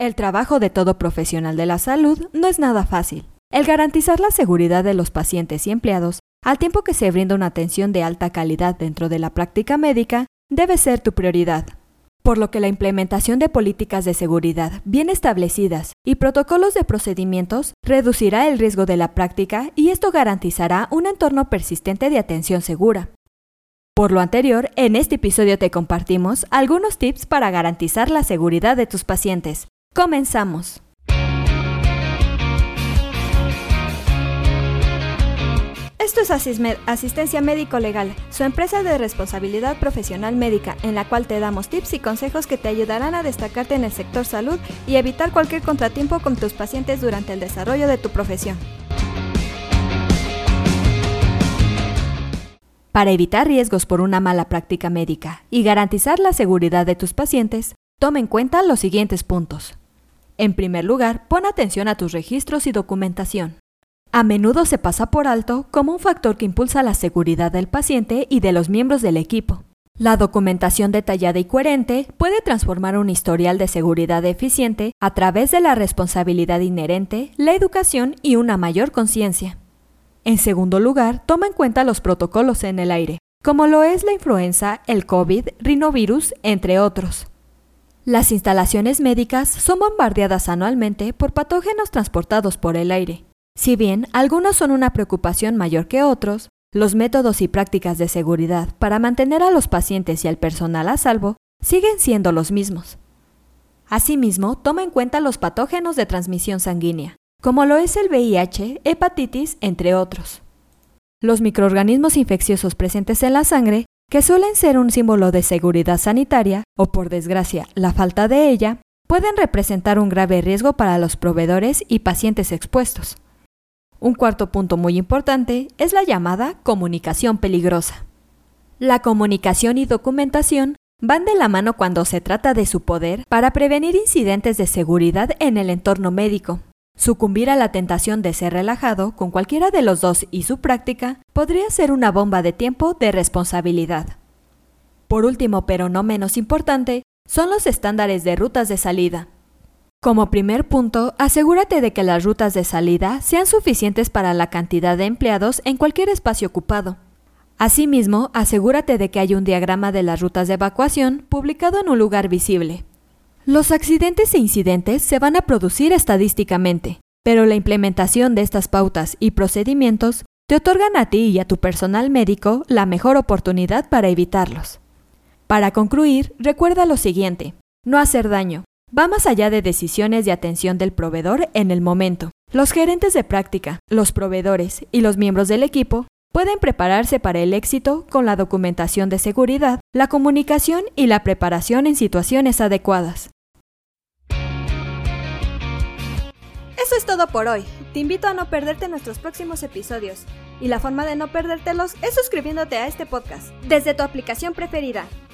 El trabajo de todo profesional de la salud no es nada fácil. El garantizar la seguridad de los pacientes y empleados, al tiempo que se brinda una atención de alta calidad dentro de la práctica médica, debe ser tu prioridad. Por lo que la implementación de políticas de seguridad bien establecidas y protocolos de procedimientos reducirá el riesgo de la práctica y esto garantizará un entorno persistente de atención segura. Por lo anterior, en este episodio te compartimos algunos tips para garantizar la seguridad de tus pacientes, Comenzamos. Esto es Asistencia Médico Legal, su empresa de responsabilidad profesional médica, en la cual te damos tips y consejos que te ayudarán a destacarte en el sector salud y evitar cualquier contratiempo con tus pacientes durante el desarrollo de tu profesión. Para evitar riesgos por una mala práctica médica y garantizar la seguridad de tus pacientes, toma en cuenta los siguientes puntos. En primer lugar, pon atención a tus registros y documentación. A menudo se pasa por alto como un factor que impulsa la seguridad del paciente y de los miembros del equipo. La documentación detallada y coherente puede transformar un historial de seguridad eficiente a través de la responsabilidad inherente, la educación y una mayor conciencia. En segundo lugar, toma en cuenta los protocolos en el aire, como lo es la influenza, el COVID, rinovirus, entre otros. Las instalaciones médicas son bombardeadas anualmente por patógenos transportados por el aire. Si bien algunos son una preocupación mayor que otros, los métodos y prácticas de seguridad para mantener a los pacientes y al personal a salvo siguen siendo los mismos. Asimismo, toma en cuenta los patógenos de transmisión sanguínea, como lo es el VIH, hepatitis, entre otros. Los microorganismos infecciosos presentes en la sangre que suelen ser un símbolo de seguridad sanitaria, o por desgracia la falta de ella, pueden representar un grave riesgo para los proveedores y pacientes expuestos. Un cuarto punto muy importante es la llamada comunicación peligrosa. La comunicación y documentación van de la mano cuando se trata de su poder para prevenir incidentes de seguridad en el entorno médico, Sucumbir a la tentación de ser relajado con cualquiera de los dos y su práctica podría ser una bomba de tiempo de responsabilidad. Por último, pero no menos importante, son los estándares de rutas de salida. Como primer punto, asegúrate de que las rutas de salida sean suficientes para la cantidad de empleados en cualquier espacio ocupado. Asimismo, asegúrate de que hay un diagrama de las rutas de evacuación publicado en un lugar visible. Los accidentes e incidentes se van a producir estadísticamente, pero la implementación de estas pautas y procedimientos te otorgan a ti y a tu personal médico la mejor oportunidad para evitarlos. Para concluir, recuerda lo siguiente, no hacer daño. Va más allá de decisiones de atención del proveedor en el momento. Los gerentes de práctica, los proveedores y los miembros del equipo pueden prepararse para el éxito con la documentación de seguridad, la comunicación y la preparación en situaciones adecuadas. Eso es todo por hoy. Te invito a no perderte nuestros próximos episodios. Y la forma de no perdértelos es suscribiéndote a este podcast desde tu aplicación preferida.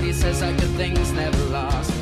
Everybody says that good things never last.